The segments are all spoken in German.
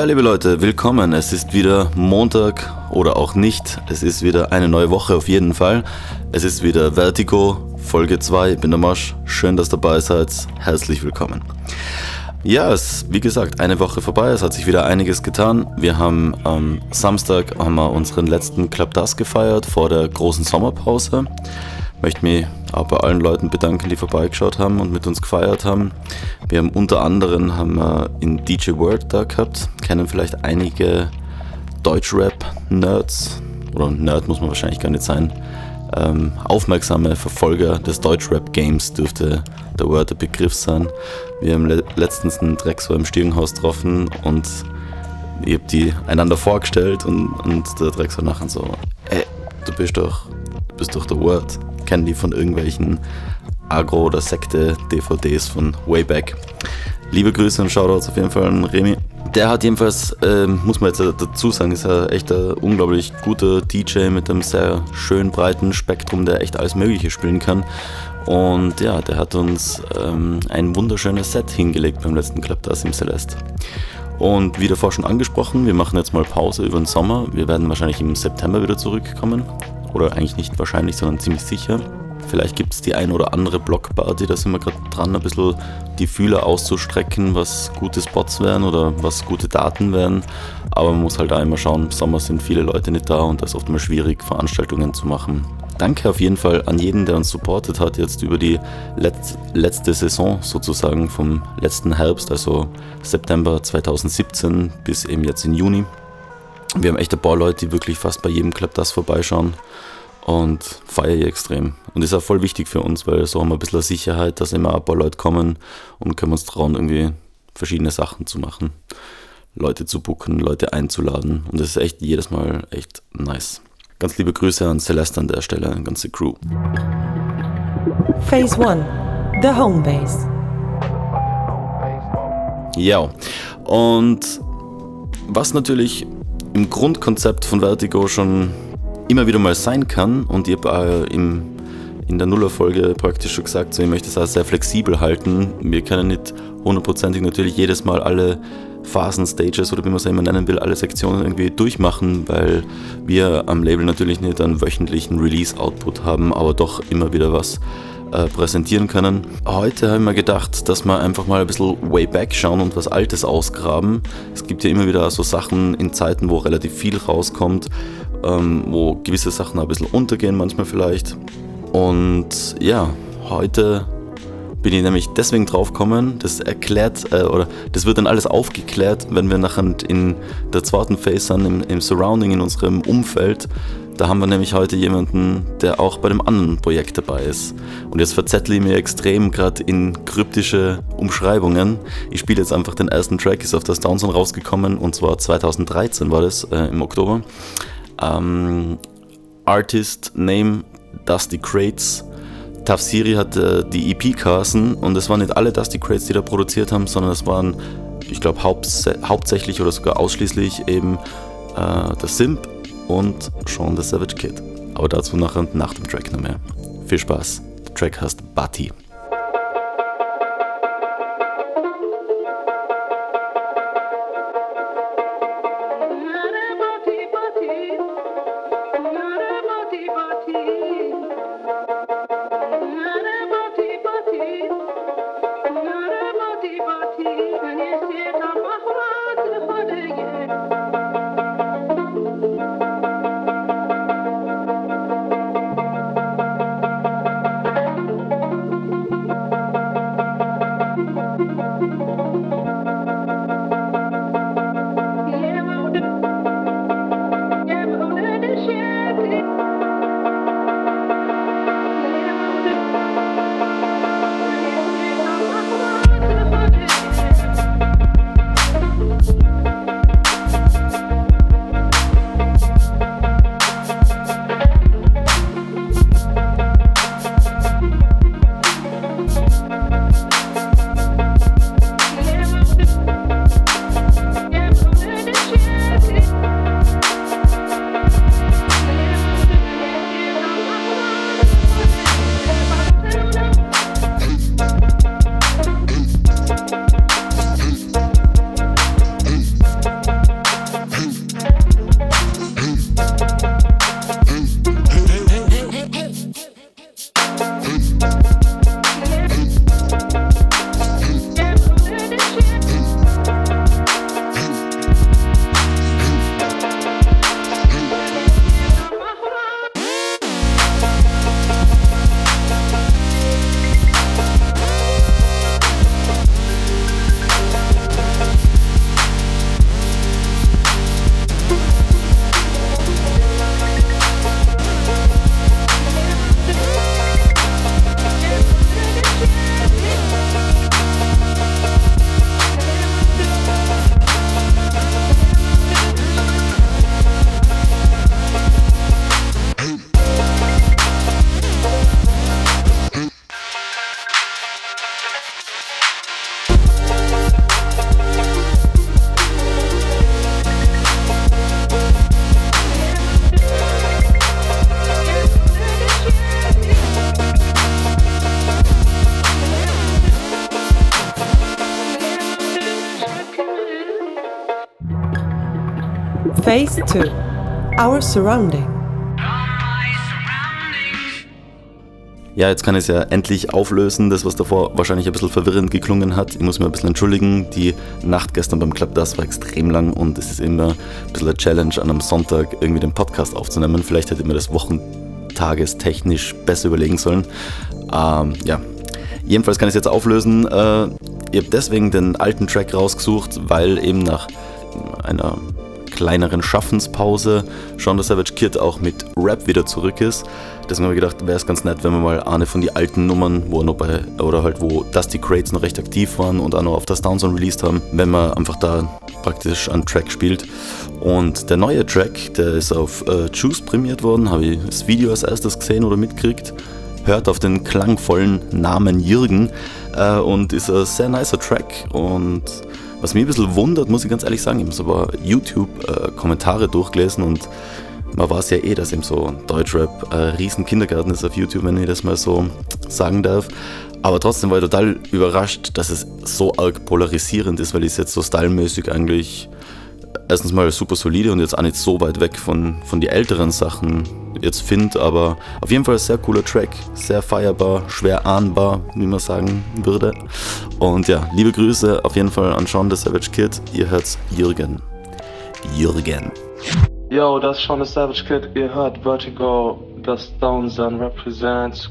Ja, liebe Leute, willkommen. Es ist wieder Montag oder auch nicht. Es ist wieder eine neue Woche auf jeden Fall. Es ist wieder Vertigo, Folge 2. Ich bin der Mosch. Schön, dass ihr dabei seid. Herzlich willkommen. Ja, es ist wie gesagt eine Woche vorbei. Es hat sich wieder einiges getan. Wir haben am Samstag haben wir unseren letzten Club Das gefeiert vor der großen Sommerpause. Möchte mich auch bei allen Leuten bedanken, die vorbeigeschaut haben und mit uns gefeiert haben. Wir haben unter anderem haben wir in DJ World da gehabt. Kennen vielleicht einige Deutschrap-Nerds oder Nerd muss man wahrscheinlich gar nicht sein. Ähm, aufmerksame Verfolger des Deutschrap-Games dürfte der Word der Begriff sein. Wir haben le letztens einen Dreck so im Stiegenhaus getroffen und ich hab die einander vorgestellt und, und der Dreck nachher so, ey, du bist doch, du bist doch der Word. Kennen die von irgendwelchen Agro- oder Sekte-DVDs von way back. Liebe Grüße und Shoutouts auf jeden Fall an Remy. Der hat jedenfalls, äh, muss man jetzt dazu sagen, ist er echt ein unglaublich guter DJ mit einem sehr schön breiten Spektrum, der echt alles Mögliche spielen kann. Und ja, der hat uns ähm, ein wunderschönes Set hingelegt beim letzten Club das im Celeste. Und wie davor schon angesprochen, wir machen jetzt mal Pause über den Sommer. Wir werden wahrscheinlich im September wieder zurückkommen. Oder eigentlich nicht wahrscheinlich, sondern ziemlich sicher. Vielleicht gibt es die ein oder andere Blockparty, da sind wir gerade dran, ein bisschen die Fühler auszustrecken, was gute Spots wären oder was gute Daten wären. Aber man muss halt auch immer schauen, im Sommer sind viele Leute nicht da und das ist oft mal schwierig, Veranstaltungen zu machen. Danke auf jeden Fall an jeden, der uns supportet hat, jetzt über die Letz letzte Saison sozusagen vom letzten Herbst, also September 2017 bis eben jetzt in Juni. Wir haben echt ein paar Leute, die wirklich fast bei jedem Club das vorbeischauen und feiere ich extrem. Und das ist auch voll wichtig für uns, weil so haben wir ein bisschen Sicherheit, dass immer ein paar Leute kommen und können uns trauen, irgendwie verschiedene Sachen zu machen. Leute zu buchen, Leute einzuladen. Und das ist echt jedes Mal echt nice. Ganz liebe Grüße an Celeste an der Stelle, an ganze Crew. Phase 1, the home base. Ja, und was natürlich im Grundkonzept von Vertigo schon immer wieder mal sein kann und ich habe äh, im, in der Nullerfolge praktisch schon gesagt, so, ich möchte es auch sehr flexibel halten. Wir können nicht hundertprozentig natürlich jedes Mal alle Phasen, Stages oder wie man es immer nennen will, alle Sektionen irgendwie durchmachen, weil wir am Label natürlich nicht einen wöchentlichen Release-Output haben, aber doch immer wieder was äh, präsentieren können. Heute haben wir gedacht, dass wir einfach mal ein bisschen way back schauen und was Altes ausgraben. Es gibt ja immer wieder so Sachen in Zeiten, wo relativ viel rauskommt, ähm, wo gewisse Sachen ein bisschen untergehen manchmal vielleicht. Und ja, heute bin ich nämlich deswegen drauf gekommen, das erklärt, äh, oder das wird dann alles aufgeklärt, wenn wir nachher in der zweiten Phase sind, im, im Surrounding, in unserem Umfeld. Da haben wir nämlich heute jemanden, der auch bei dem anderen Projekt dabei ist. Und jetzt verzettle ich mir extrem gerade in kryptische Umschreibungen. Ich spiele jetzt einfach den ersten Track, ist auf das Downson rausgekommen und zwar 2013 war das, äh, im Oktober. Ähm, Artist Name Dusty Crates. Tafsiri hat äh, die EP casten und es waren nicht alle Dusty Crates, die da produziert haben, sondern es waren, ich glaube, hauptsächlich oder sogar ausschließlich eben äh, der Simp und Sean the Savage Kid. Aber dazu nachher nach dem Track noch mehr. Viel Spaß. Der Track heißt Bati. 2 Our Surrounding. Ja, jetzt kann ich es ja endlich auflösen, das was davor wahrscheinlich ein bisschen verwirrend geklungen hat. Ich muss mir ein bisschen entschuldigen. Die Nacht gestern beim Club Das war extrem lang und es ist immer ein bisschen eine Challenge, an einem Sonntag irgendwie den Podcast aufzunehmen. Vielleicht hätte ich mir das wochentagestechnisch besser überlegen sollen. Ähm, ja, jedenfalls kann ich es jetzt auflösen. Äh, ich habe deswegen den alten Track rausgesucht, weil eben nach einer kleineren Schaffenspause Sean Savage Kid auch mit Rap wieder zurück ist. Deswegen habe ich gedacht, wäre es ganz nett, wenn wir mal eine von den alten Nummern, wo noch bei, oder halt wo Dusty Crates noch recht aktiv waren und auch noch auf das Downzone released haben, wenn man einfach da praktisch einen Track spielt. Und der neue Track, der ist auf äh, Juice prämiert worden, habe ich das Video als erstes gesehen oder mitgekriegt. Hört auf den klangvollen Namen Jürgen äh, und ist ein sehr nicer Track und was mich ein bisschen wundert, muss ich ganz ehrlich sagen, ich habe so ein YouTube-Kommentare durchgelesen und man weiß ja eh, dass eben so Deutschrap ein riesen Kindergarten ist auf YouTube, wenn ich das mal so sagen darf. Aber trotzdem war ich total überrascht, dass es so arg polarisierend ist, weil ich es jetzt so stylmäßig eigentlich erstens mal super solide und jetzt auch nicht so weit weg von, von den älteren Sachen jetzt finde, aber auf jeden Fall sehr cooler Track, sehr feierbar, schwer ahnbar, wie man sagen würde. Und ja, liebe Grüße auf jeden Fall an Sean the Savage Kid, ihr hört's Jürgen. Jürgen. Yo, das ist Sean the Savage Kid, ihr hört Vertigo, das Downsun represents.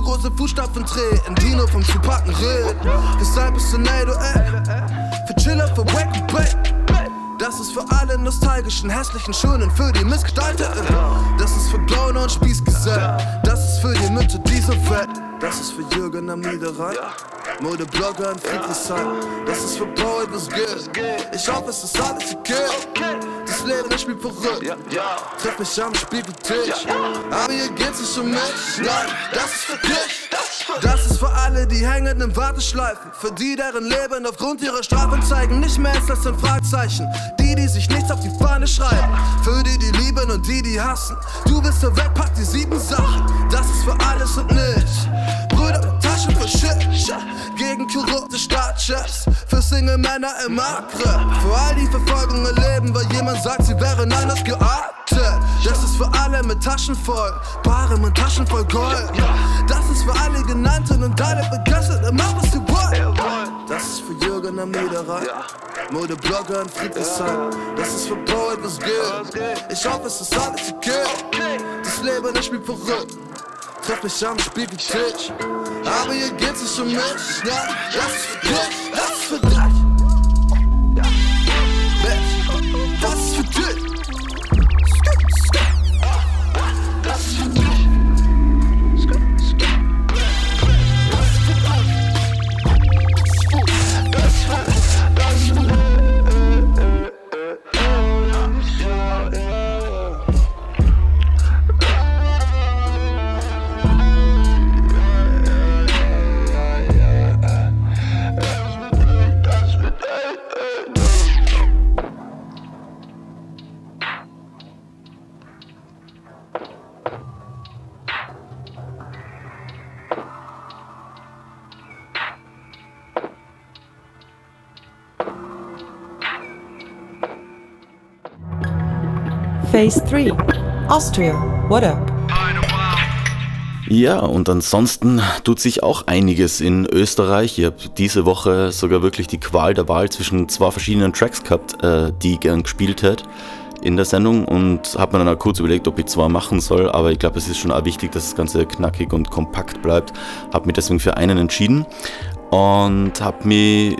Große Fußstapfen treten, die nur vom Zupacken reden. Deshalb ist Tornado, ey. Für Chiller, für Wake and Bake. Das ist für alle nostalgischen, hässlichen, schönen, für die Missgestalteten. Das ist für Gauner und Spießgesell. Das ist für die Mitte dieser Welt. Das ist für Jürgen am Niederrhein. Modeblogger in Friedrichshain. Das ist für Paul, was geht. Ich hoffe, es ist alles okay. Das Leben, das spielt verrückt. Treff mich am Spiegeltisch. Aber hier geht's nicht um mich. Nein, das ist für dich. Das ist für alle, die hängen in Warteschleifen. Für die, deren Leben aufgrund ihrer Strafen zeigen, nicht mehr ist das ein Fragezeichen. Die, die sich nichts auf die Fahne schreiben. Für die, die lieben und die, die hassen. Du bist der Welt, pack die sieben Sachen. Das ist für alles und nichts. Shit. Gegen korrupte Staatschefs. Für Single Männer im Marktgriff. Für all die Verfolgung erleben, weil jemand sagt, sie wären anders geartet. Das ist für alle mit Taschen voll. Paare mit Taschen voll Gold. Das ist für alle Genannten und alle Begeisterten. Mach was du wollt. Das ist für Jürgen am Niederrhein. Modeblogger in Friedrichshain. Das ist für Poet, was geht. Ich hoffe, es ist alles okay. Das Leben, das spielt verrückt. Treff mich am Spiegeltisch. Geht's nicht um mich. Nein, das ist für dich. Das ist für Phase 3 Austria. What up? Ja, und ansonsten tut sich auch einiges in Österreich. Ich habe diese Woche sogar wirklich die Qual der Wahl zwischen zwei verschiedenen Tracks gehabt, äh, die gern gespielt hätte in der Sendung und habe mir dann auch kurz überlegt, ob ich zwei machen soll, aber ich glaube, es ist schon auch wichtig, dass das Ganze knackig und kompakt bleibt. Habe mich deswegen für einen entschieden. und habe mich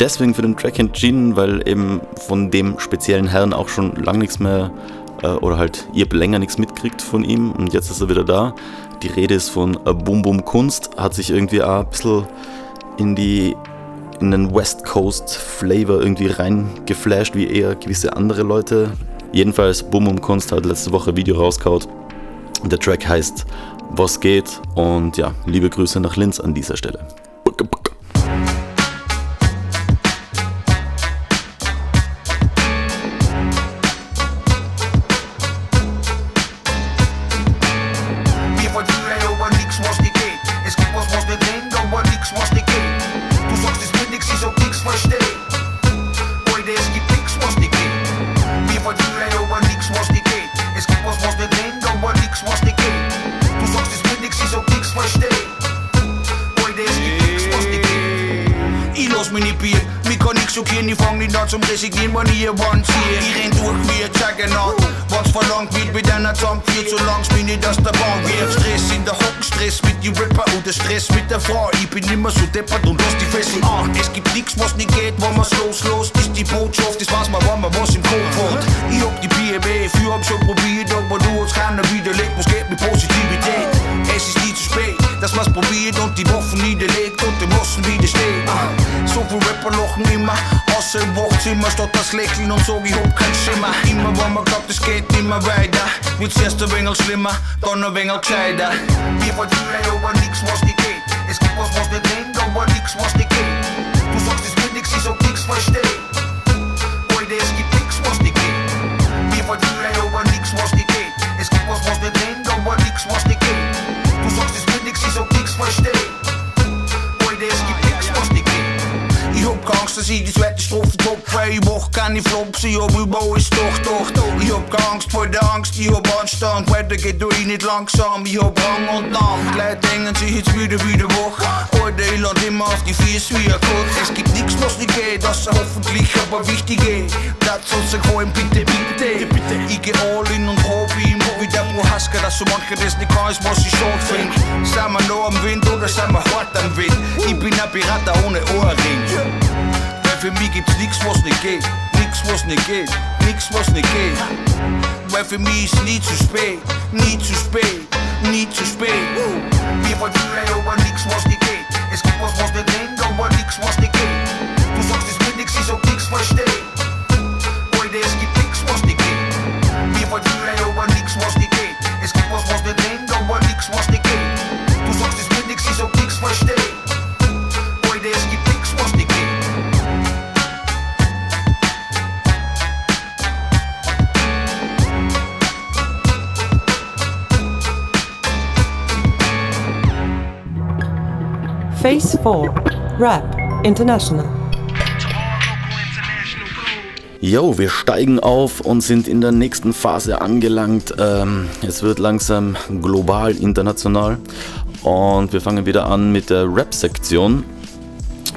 deswegen für den Track entschieden, weil eben von dem speziellen Herrn auch schon lange nichts mehr äh, oder halt ihr habt länger nichts mitkriegt von ihm und jetzt ist er wieder da. Die Rede ist von äh, Boom Boom Kunst, hat sich irgendwie auch ein bisschen in die in den West Coast Flavor irgendwie reingeflasht, wie eher gewisse andere Leute. Jedenfalls Boom Boom Kunst hat letzte Woche ein Video rausgehauen. Der Track heißt Was geht und ja, liebe Grüße nach Linz an dieser Stelle. Zum Resignieren, wann ihr one hier. Ich renn durch wie ein Juggernaut. Was verlangt wird mit einer Zahn viel zu lang, bin ich aus der. Wir haben Stress in der Hocken, Stress mit die Rapper oder Stress mit der Frau. Ich bin immer so deppert und lass die Fesseln an. Es gibt nichts, was nicht geht, wenn man's loslos. Ist die Botschaft, das weiß man, wann man was im Code hat. Ich hab die BME, für hab schon probiert, aber du hast keiner widerlegt, was geht mit Positivität. Es ist nie zu spät, dass man's probiert und die Waffen niederlegt und dem Massen widersteht. So viel Rapper lachen immer, außer im Wohnzimmer statt das Lächeln und so, ich hab kein Schimmer. Immer wenn man glaubt, es geht immer weiter, wird's erst ein wenig schlimmer, dann ein wenig gescheiter. Wir verdienen aber nix, was nicht geht. Es gibt was, was nicht rennt, aber nix, was nicht geht. Du sagst, es wird nix, ich sag nix, versteh. Heute, es gibt nix, was nicht geht. Wir verdienen aber nix, was nicht geht. Es gibt was, was nicht rennt, aber nix, was nicht geht. Du sagst, es wird nix, ich sag nix, versteh. Heute, es gibt nix, was nicht geht. Ich hab keine Angst, dass ich die zweite Strophe top Ich mach keine Flops, ich hab überall ist doch, doch, doch Ich hab keine Angst vor der Angst, ich hab Anstand Weiter geht durch nicht langsam, ich hab Rang und Namen Leute denken sich jetzt wieder wieder wach Heute, ich land immer auf die Füße wie ein Gott Es gibt nichts, was nicht geht, außer hoffentlich aber wichtig geht Platz uns gefallen, bitte, bitte, bitte Ich geh all in und hab ihm wie der Prohaska, dass so manche das nicht kann, ist was ich schon find Sind wir noch am Wind oder sind wir hart am Wind? Ich bin ein Pirater ohne Ohrring weil für mich gibt's nix, was nicht geht. Nix, was nicht geht. Nix, was nicht geht. Weil für mich ist nie zu spät. Nie zu spät. Nie zu spät. Wir verdienen aber nix, was nicht geht. Es gibt was, was nicht rennt, aber nix, was nicht geht. Du sagst, es wird nix, ich sag nix, versteh. Phase 4 Rap International. Jo, wir steigen auf und sind in der nächsten Phase angelangt. Ähm, es wird langsam global, international. Und wir fangen wieder an mit der Rap-Sektion.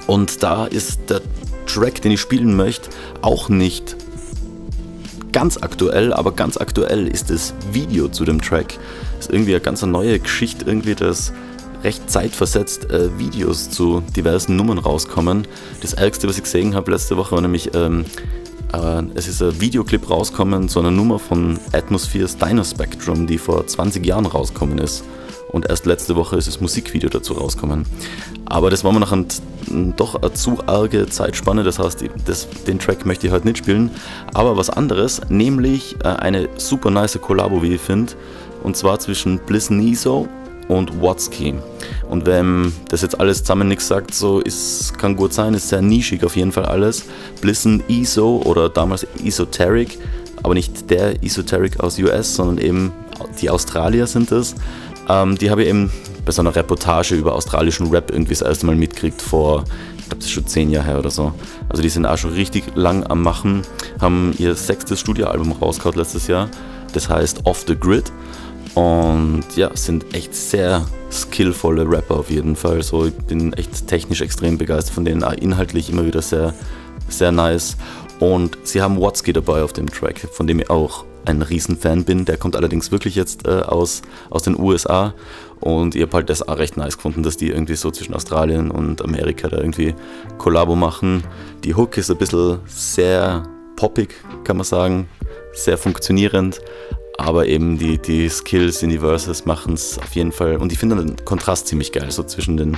Und da ist der Track, den ich spielen möchte, auch nicht ganz aktuell, aber ganz aktuell ist das Video zu dem Track. Ist irgendwie eine ganz neue Geschichte, irgendwie das recht zeitversetzt äh, Videos zu diversen Nummern rauskommen. Das Ärgste, was ich gesehen habe letzte Woche, war nämlich, ähm, äh, es ist ein Videoclip rauskommen zu einer Nummer von Atmospheres Dino Spectrum, die vor 20 Jahren rauskommen ist. Und erst letzte Woche ist das Musikvideo dazu rausgekommen. Aber das war mir noch ein, doch eine zu arge Zeitspanne, das heißt, das, den Track möchte ich heute nicht spielen. Aber was anderes, nämlich äh, eine super nice Kollabo, wie ich finde. Und zwar zwischen Bliss Niso und Watsky. Und wenn das jetzt alles zusammen nichts sagt, so ist, kann gut sein, ist sehr nischig auf jeden Fall alles. Blissen ESO oder damals Esoteric, aber nicht der Esoteric aus US, sondern eben die Australier sind es. Ähm, die habe ich eben bei so einer Reportage über australischen Rap irgendwie das erste Mal mitgekriegt vor, ich glaube, das ist schon zehn Jahre her oder so. Also die sind auch schon richtig lang am Machen, haben ihr sechstes Studioalbum rausgehauen letztes Jahr. Das heißt Off the Grid. Und ja, sind echt sehr skillvolle Rapper auf jeden Fall. So, ich bin echt technisch extrem begeistert von denen, inhaltlich immer wieder sehr, sehr nice. Und sie haben Watsky dabei auf dem Track, von dem ich auch ein Riesenfan bin. Der kommt allerdings wirklich jetzt äh, aus, aus den USA und ich habe halt das auch recht nice gefunden, dass die irgendwie so zwischen Australien und Amerika da irgendwie Kollabo machen. Die Hook ist ein bisschen sehr poppig, kann man sagen, sehr funktionierend, aber eben die, die Skills in die Verses machen es auf jeden Fall. Und ich finde den Kontrast ziemlich geil, so zwischen den,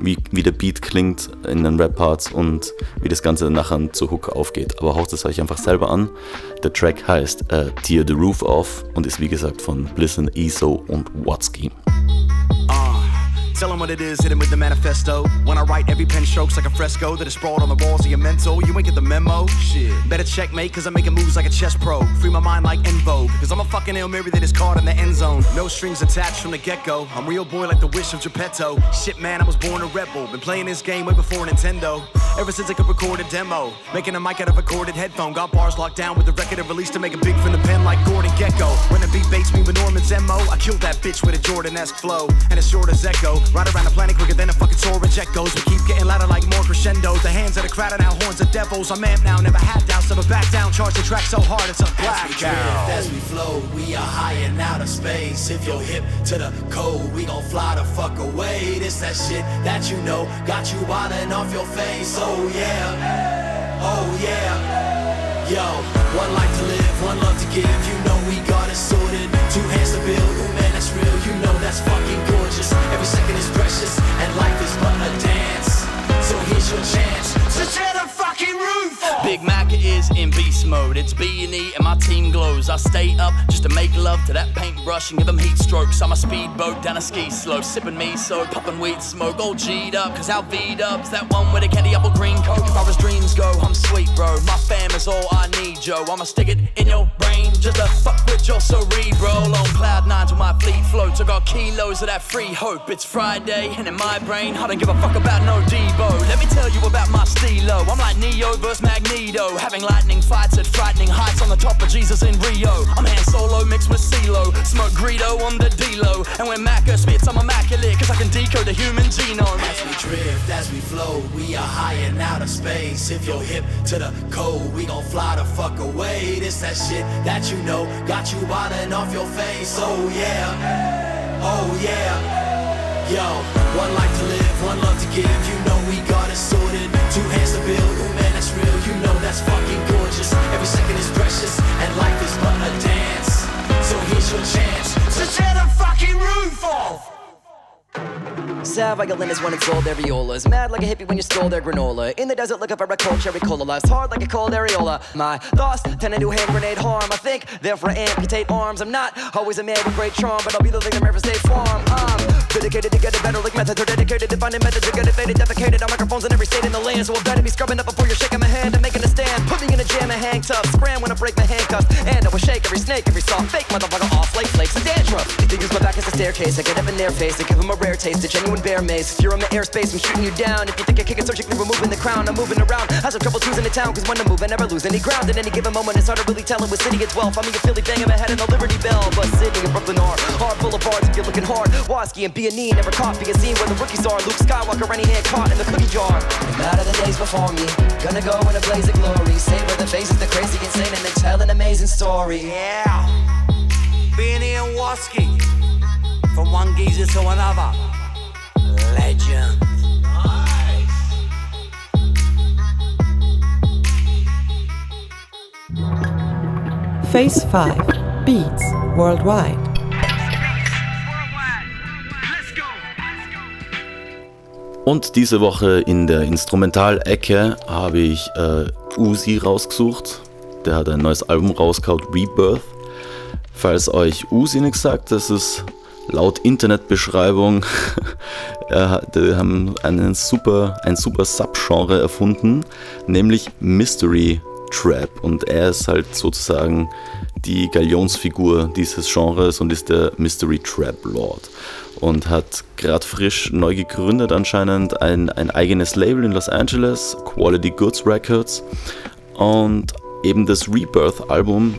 wie, wie der Beat klingt in den Rap-Parts und wie das Ganze nachher zu Hook aufgeht. Aber haucht es euch einfach selber an. Der Track heißt äh, Tear the Roof Off und ist wie gesagt von Blissen, ESO und Watsky. Tell them what it is, hit him with the manifesto. When I write, every pen strokes like a fresco that is sprawled on the walls of your mental. You ain't get the memo? Shit. Better checkmate, cause I'm making moves like a chess pro. Free my mind like En Vogue, cause I'm a fucking Hail Mary that is caught in the end zone. No strings attached from the get go. I'm real boy like the wish of Geppetto. Shit, man, I was born a rebel. Been playing this game way before Nintendo. Ever since I could record a demo. Making a mic out of a corded headphone. Got bars locked down with the record and release to make a big from the pen like Gordon Gecko. When the beat baits me with Norman's MO, I killed that bitch with a Jordan esque flow. And as short as Echo. Ride around the planet quicker than a fucking Taurus echoes. We keep getting louder like more crescendos. The hands of the crowd are now horns of devils. I'm amped now, never had doubts, never back down. Charge the track so hard it's a As we drift, as we flow, we are high in outer space. If you're hip to the code, we gon' fly the fuck away. This that shit that you know got you wildin' off your face. Oh yeah, oh yeah. Yo, one life to live, one love to give. You know we got it sorted. Two hands to build, oh man, that's real. You know that's fucking gorgeous. Every second is precious, and life is but a dance. So here's your chance. to So tear is in beast mode. It's B and E and my team glows. I stay up just to make love to that paintbrush and give them heat strokes. I'm a speedboat down a ski slope, sipping me so puffing weed smoke. All G'd up, cause how V'd up's that one with a candy apple green coat. As far as dreams go, I'm sweet, bro. My fam is all I need, Joe. I'ma stick it in your brain just to fuck with your cerebral. On cloud nine till my fleet floats. I got kilos of that free hope. It's Friday and in my brain, I don't give a fuck about no Debo. Let me tell you about my stilo. I'm like Neo versus Magneto, having lightning fights at frightening heights on the top of Jesus in Rio. I'm Han Solo mixed with CeeLo, smoke Greedo on the D-Lo. And when Macca spits, I'm immaculate, cause I can decode the human genome. As we drift, as we flow, we are high in outer space. If you're hip to the code, we gon' fly the fuck away. This that shit that you know got you wildin' off your face. Oh yeah, oh yeah. Yo, one life to live, one love to give. You know we got it sorted. Two hands to build, That's fucking gorgeous. Every second is precious, and life is but a dance. So here's your chance. So tear the fucking roof off. Sav violin is when it's gold areolas. Mad like a hippie when you stole their granola. In the desert looking for a cold cherry cola. Life's hard like a cold areola. My thoughts tend to do hand grenade harm. I think, therefore I amputate arms. I'm not always a man with great charm, but I'll be the leader never State Farm. I'm dedicated to get it better like methods are dedicated to finding methods to get faded, defecated on microphones in every state in the land. So I better be scrubbing up before you're shaking my hand and making a stand. Put me in a jam and handcuffs. Scram when I break my handcuffs. And I will shake every snake, every soft fake motherfucker off like flakes and dandruff. They use my back as a staircase. I get up in their face. I give them a rare taste. A genuine bear mace. If you're in the airspace, I'm shooting you down. If you think I kick it surgically removing the crown, I'm moving around. I have trouble choosing a town, cause when I move, I never lose any ground. At any given moment, it's hard to really tell in what city it's well. Find me a Philly banging my head in the Liberty Bell. But Sydney and Brooklyn are hard boulevards if you're looking hard. Wasky and B and E never copy a scene where the rookies are. Luke Skywalker, any hand caught in the cookie jar. No matter the days before me, gonna go in a blaze of glory. Savor the faces, the crazy, insane, and then tell an amazing story. Yeah. Beanie and Waski. From one geezer to another. Legend. Phase 5 Beats Worldwide. Und diese Woche in der Instrumentalecke habe ich äh, Uzi rausgesucht. Der hat ein neues Album rausgehauen, Rebirth. Falls euch Uzi nichts sagt, das ist laut Internetbeschreibung, er die haben einen super, ein super Subgenre erfunden, nämlich Mystery Trap. Und er ist halt sozusagen die Galionsfigur dieses Genres und ist der Mystery Trap Lord. Und hat gerade frisch neu gegründet anscheinend ein, ein eigenes Label in Los Angeles, Quality Goods Records. Und eben das Rebirth-Album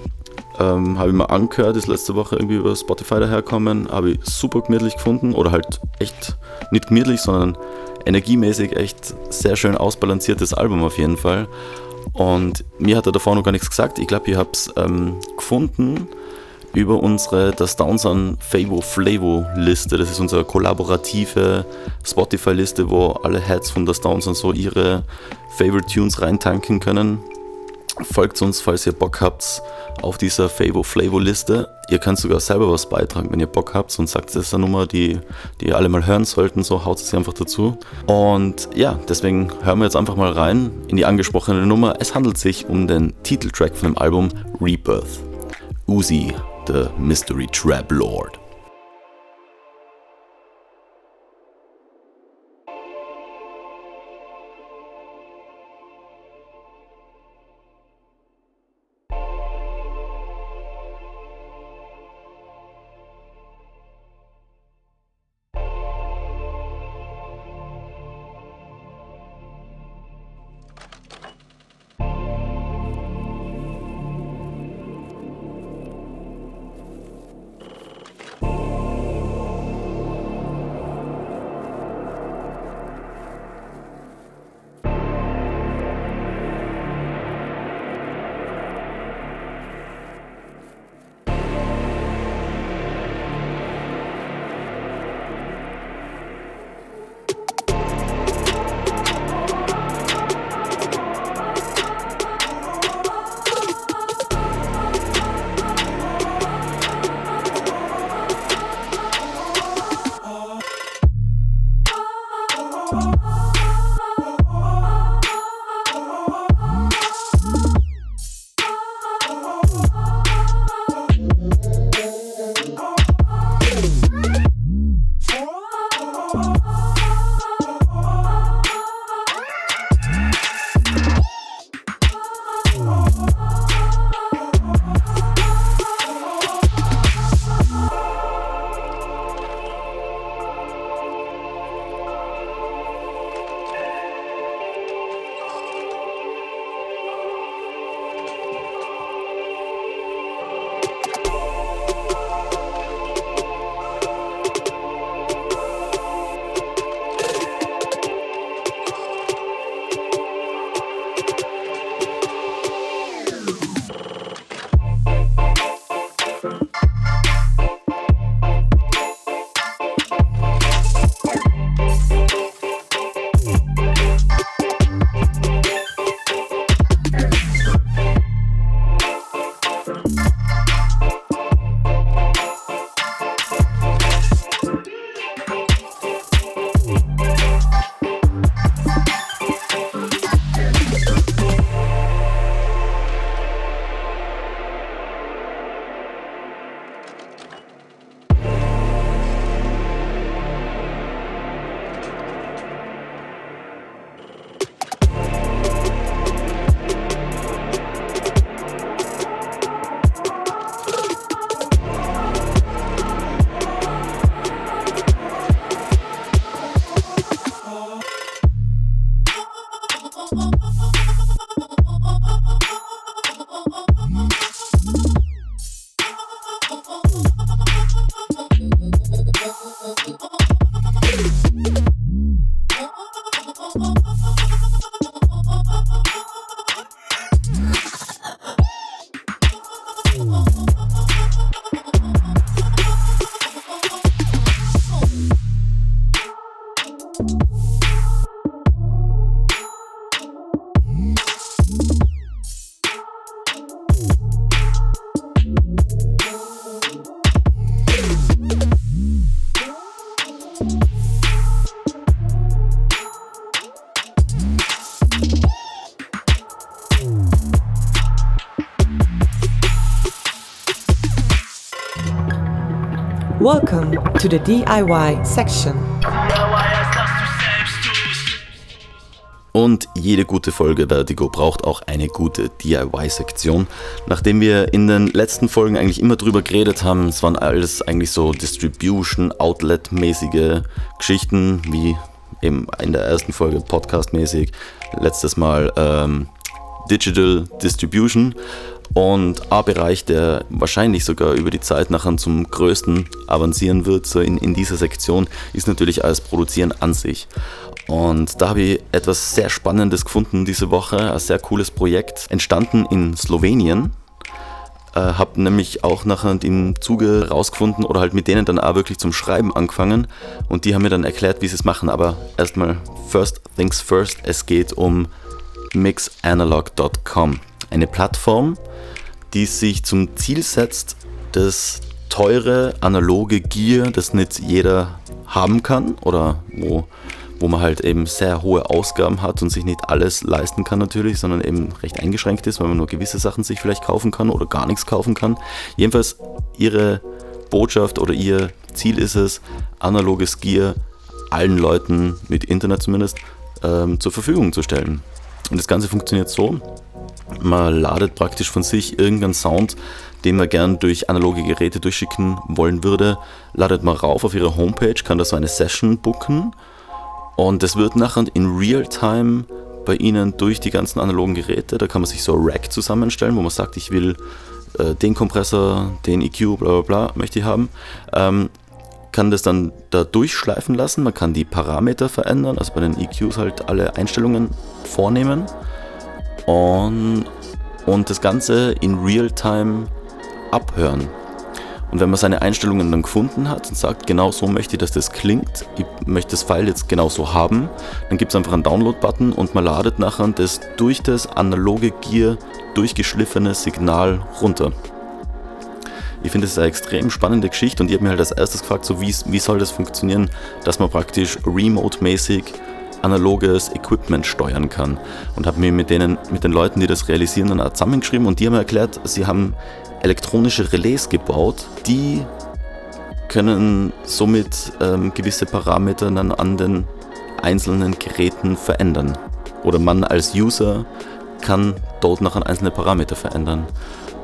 ähm, habe ich mal angehört, ist letzte Woche irgendwie über Spotify daherkommen, habe ich super gemütlich gefunden oder halt echt nicht gemütlich, sondern energiemäßig echt sehr schön ausbalanciertes Album auf jeden Fall. Und mir hat er davor noch gar nichts gesagt. Ich glaube, ich habe es ähm, gefunden über unsere Das Downs an Favo Flavo Liste. Das ist unsere kollaborative Spotify-Liste, wo alle Heads von Das Downs und so ihre Favorite Tunes reintanken können. Folgt uns, falls ihr Bock habt, auf dieser Favo Flavo Liste. Ihr könnt sogar selber was beitragen, wenn ihr Bock habt und sagt, das ist eine Nummer, die, die ihr alle mal hören sollten, so haut es einfach dazu. Und ja, deswegen hören wir jetzt einfach mal rein in die angesprochene Nummer. Es handelt sich um den Titeltrack von dem Album Rebirth. Uzi, the Mystery Trap Lord. To the DIY section. Und jede gute Folge Vertigo braucht auch eine gute DIY-Sektion. Nachdem wir in den letzten Folgen eigentlich immer drüber geredet haben, es waren alles eigentlich so Distribution, Outlet-mäßige Geschichten, wie eben in der ersten Folge Podcast-mäßig, letztes Mal ähm, Digital Distribution und A-Bereich, der wahrscheinlich sogar über die Zeit nachher zum größten avancieren wird, so in, in dieser Sektion, ist natürlich alles Produzieren an sich. Und da habe ich etwas sehr Spannendes gefunden diese Woche, ein sehr cooles Projekt, entstanden in Slowenien. Äh, habe nämlich auch nachher im Zuge rausgefunden oder halt mit denen dann auch wirklich zum Schreiben angefangen und die haben mir dann erklärt, wie sie es machen. Aber erstmal, first things first, es geht um mixanalog.com, eine Plattform, die sich zum Ziel setzt, das teure analoge Gear, das nicht jeder haben kann oder wo, wo man halt eben sehr hohe Ausgaben hat und sich nicht alles leisten kann natürlich, sondern eben recht eingeschränkt ist, weil man nur gewisse Sachen sich vielleicht kaufen kann oder gar nichts kaufen kann. Jedenfalls ihre Botschaft oder ihr Ziel ist es, analoges Gear allen Leuten mit Internet zumindest ähm, zur Verfügung zu stellen. Und das Ganze funktioniert so, man ladet praktisch von sich irgendeinen Sound, den man gern durch analoge Geräte durchschicken wollen würde, ladet man rauf auf ihre Homepage, kann da so eine Session booken und es wird nachher in Realtime bei Ihnen durch die ganzen analogen Geräte, da kann man sich so ein Rack zusammenstellen, wo man sagt, ich will äh, den Kompressor, den EQ, bla bla bla, möchte ich haben. Ähm, kann das dann da durchschleifen lassen, man kann die Parameter verändern, also bei den EQs halt alle Einstellungen vornehmen und, und das Ganze in Realtime abhören. Und wenn man seine Einstellungen dann gefunden hat und sagt, genau so möchte ich, dass das klingt, ich möchte das File jetzt genau so haben, dann gibt es einfach einen Download-Button und man ladet nachher das durch das analoge Gear durchgeschliffene Signal runter. Ich finde, das ist eine extrem spannende Geschichte und ich habe mir halt als erstes gefragt, so wie, wie soll das funktionieren, dass man praktisch remote-mäßig analoges Equipment steuern kann. Und habe mir mit, denen, mit den Leuten, die das realisieren, dann zusammengeschrieben und die haben mir erklärt, sie haben elektronische Relais gebaut, die können somit ähm, gewisse Parameter dann an den einzelnen Geräten verändern. Oder man als User kann dort noch einzelne Parameter verändern.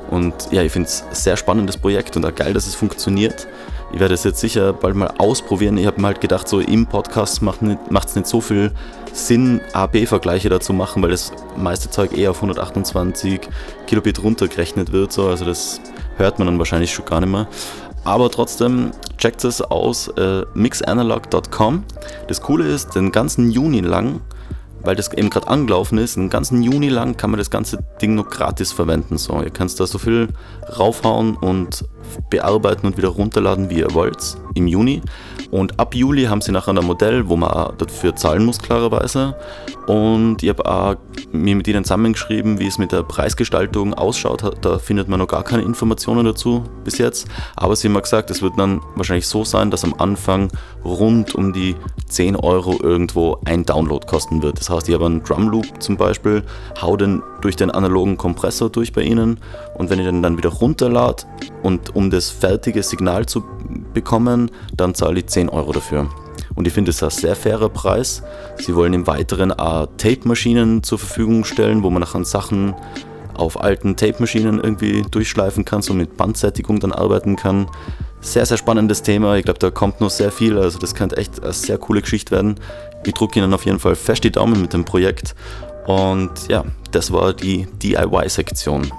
Und ja, ich finde es ein sehr spannendes Projekt und auch geil, dass es funktioniert. Ich werde es jetzt sicher bald mal ausprobieren. Ich habe mir halt gedacht, so im Podcast macht es nicht, nicht so viel Sinn, A-B-Vergleiche dazu machen, weil das meiste Zeug eher auf 128 Kilobit runtergerechnet wird. So. Also das hört man dann wahrscheinlich schon gar nicht mehr. Aber trotzdem, checkt es aus, äh, mixanalog.com. Das Coole ist, den ganzen Juni lang weil das eben gerade angelaufen ist, einen ganzen Juni lang kann man das ganze Ding noch gratis verwenden. So, ihr könnt da so viel raufhauen und bearbeiten und wieder runterladen, wie ihr wollt, im Juni. Und ab Juli haben sie nachher ein Modell, wo man auch dafür zahlen muss, klarerweise. Und ich habe auch mir mit ihnen zusammengeschrieben, wie es mit der Preisgestaltung ausschaut. Da findet man noch gar keine Informationen dazu bis jetzt. Aber sie haben mir gesagt, es wird dann wahrscheinlich so sein, dass am Anfang rund um die 10 Euro irgendwo ein Download kosten wird. Das heißt, ich habe einen Drum Loop zum Beispiel, hau den durch den analogen Kompressor durch bei Ihnen und wenn ich den dann wieder runterlade und um das fertige Signal zu bekommen, dann zahle ich 10 Euro dafür. Und ich finde es ein sehr fairer Preis. Sie wollen im Weiteren auch Tape-Maschinen zur Verfügung stellen, wo man nachher Sachen auf alten Tape-Maschinen irgendwie durchschleifen kann, so mit Bandsättigung dann arbeiten kann. Sehr, sehr spannendes Thema. Ich glaube, da kommt noch sehr viel. Also das könnte echt eine sehr coole Geschichte werden. Ich drücke Ihnen auf jeden Fall fest die Daumen mit dem Projekt. Und ja, das war die DIY-Sektion.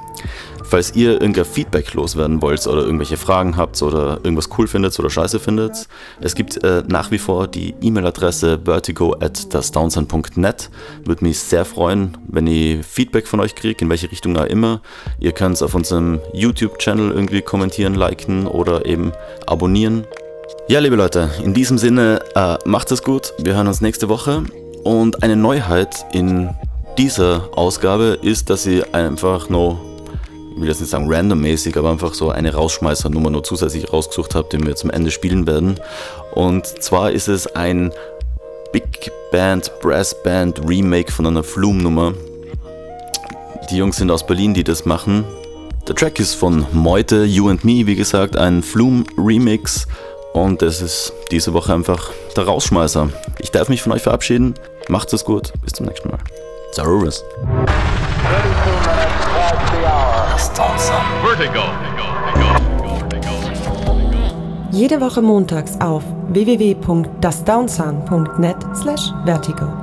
Falls ihr irgendein Feedback loswerden wollt oder irgendwelche Fragen habt oder irgendwas cool findet oder scheiße findet, es gibt äh, nach wie vor die E-Mail-Adresse vertigo at dasdownsound.net. Würde mich sehr freuen, wenn ich Feedback von euch kriege, in welche Richtung auch immer. Ihr könnt es auf unserem YouTube-Channel irgendwie kommentieren, liken oder eben abonnieren. Ja, liebe Leute, in diesem Sinne, äh, macht es gut. Wir hören uns nächste Woche. Und eine Neuheit in dieser Ausgabe ist, dass ich einfach noch will jetzt nicht sagen randommäßig, aber einfach so eine Rausschmeißernummer nur zusätzlich rausgesucht habe, die wir zum Ende spielen werden. Und zwar ist es ein Big Band, Brass Band Remake von einer Flume-Nummer. Die Jungs sind aus Berlin, die das machen. Der Track ist von Meute, You and Me, wie gesagt, ein Flume-Remix. Und das ist diese Woche einfach der Rausschmeißer. Ich darf mich von euch verabschieden. Macht es gut. Bis zum nächsten Mal. Servus. Vertigo. Jede Woche montags auf www.dasdownsound.net slash vertigo.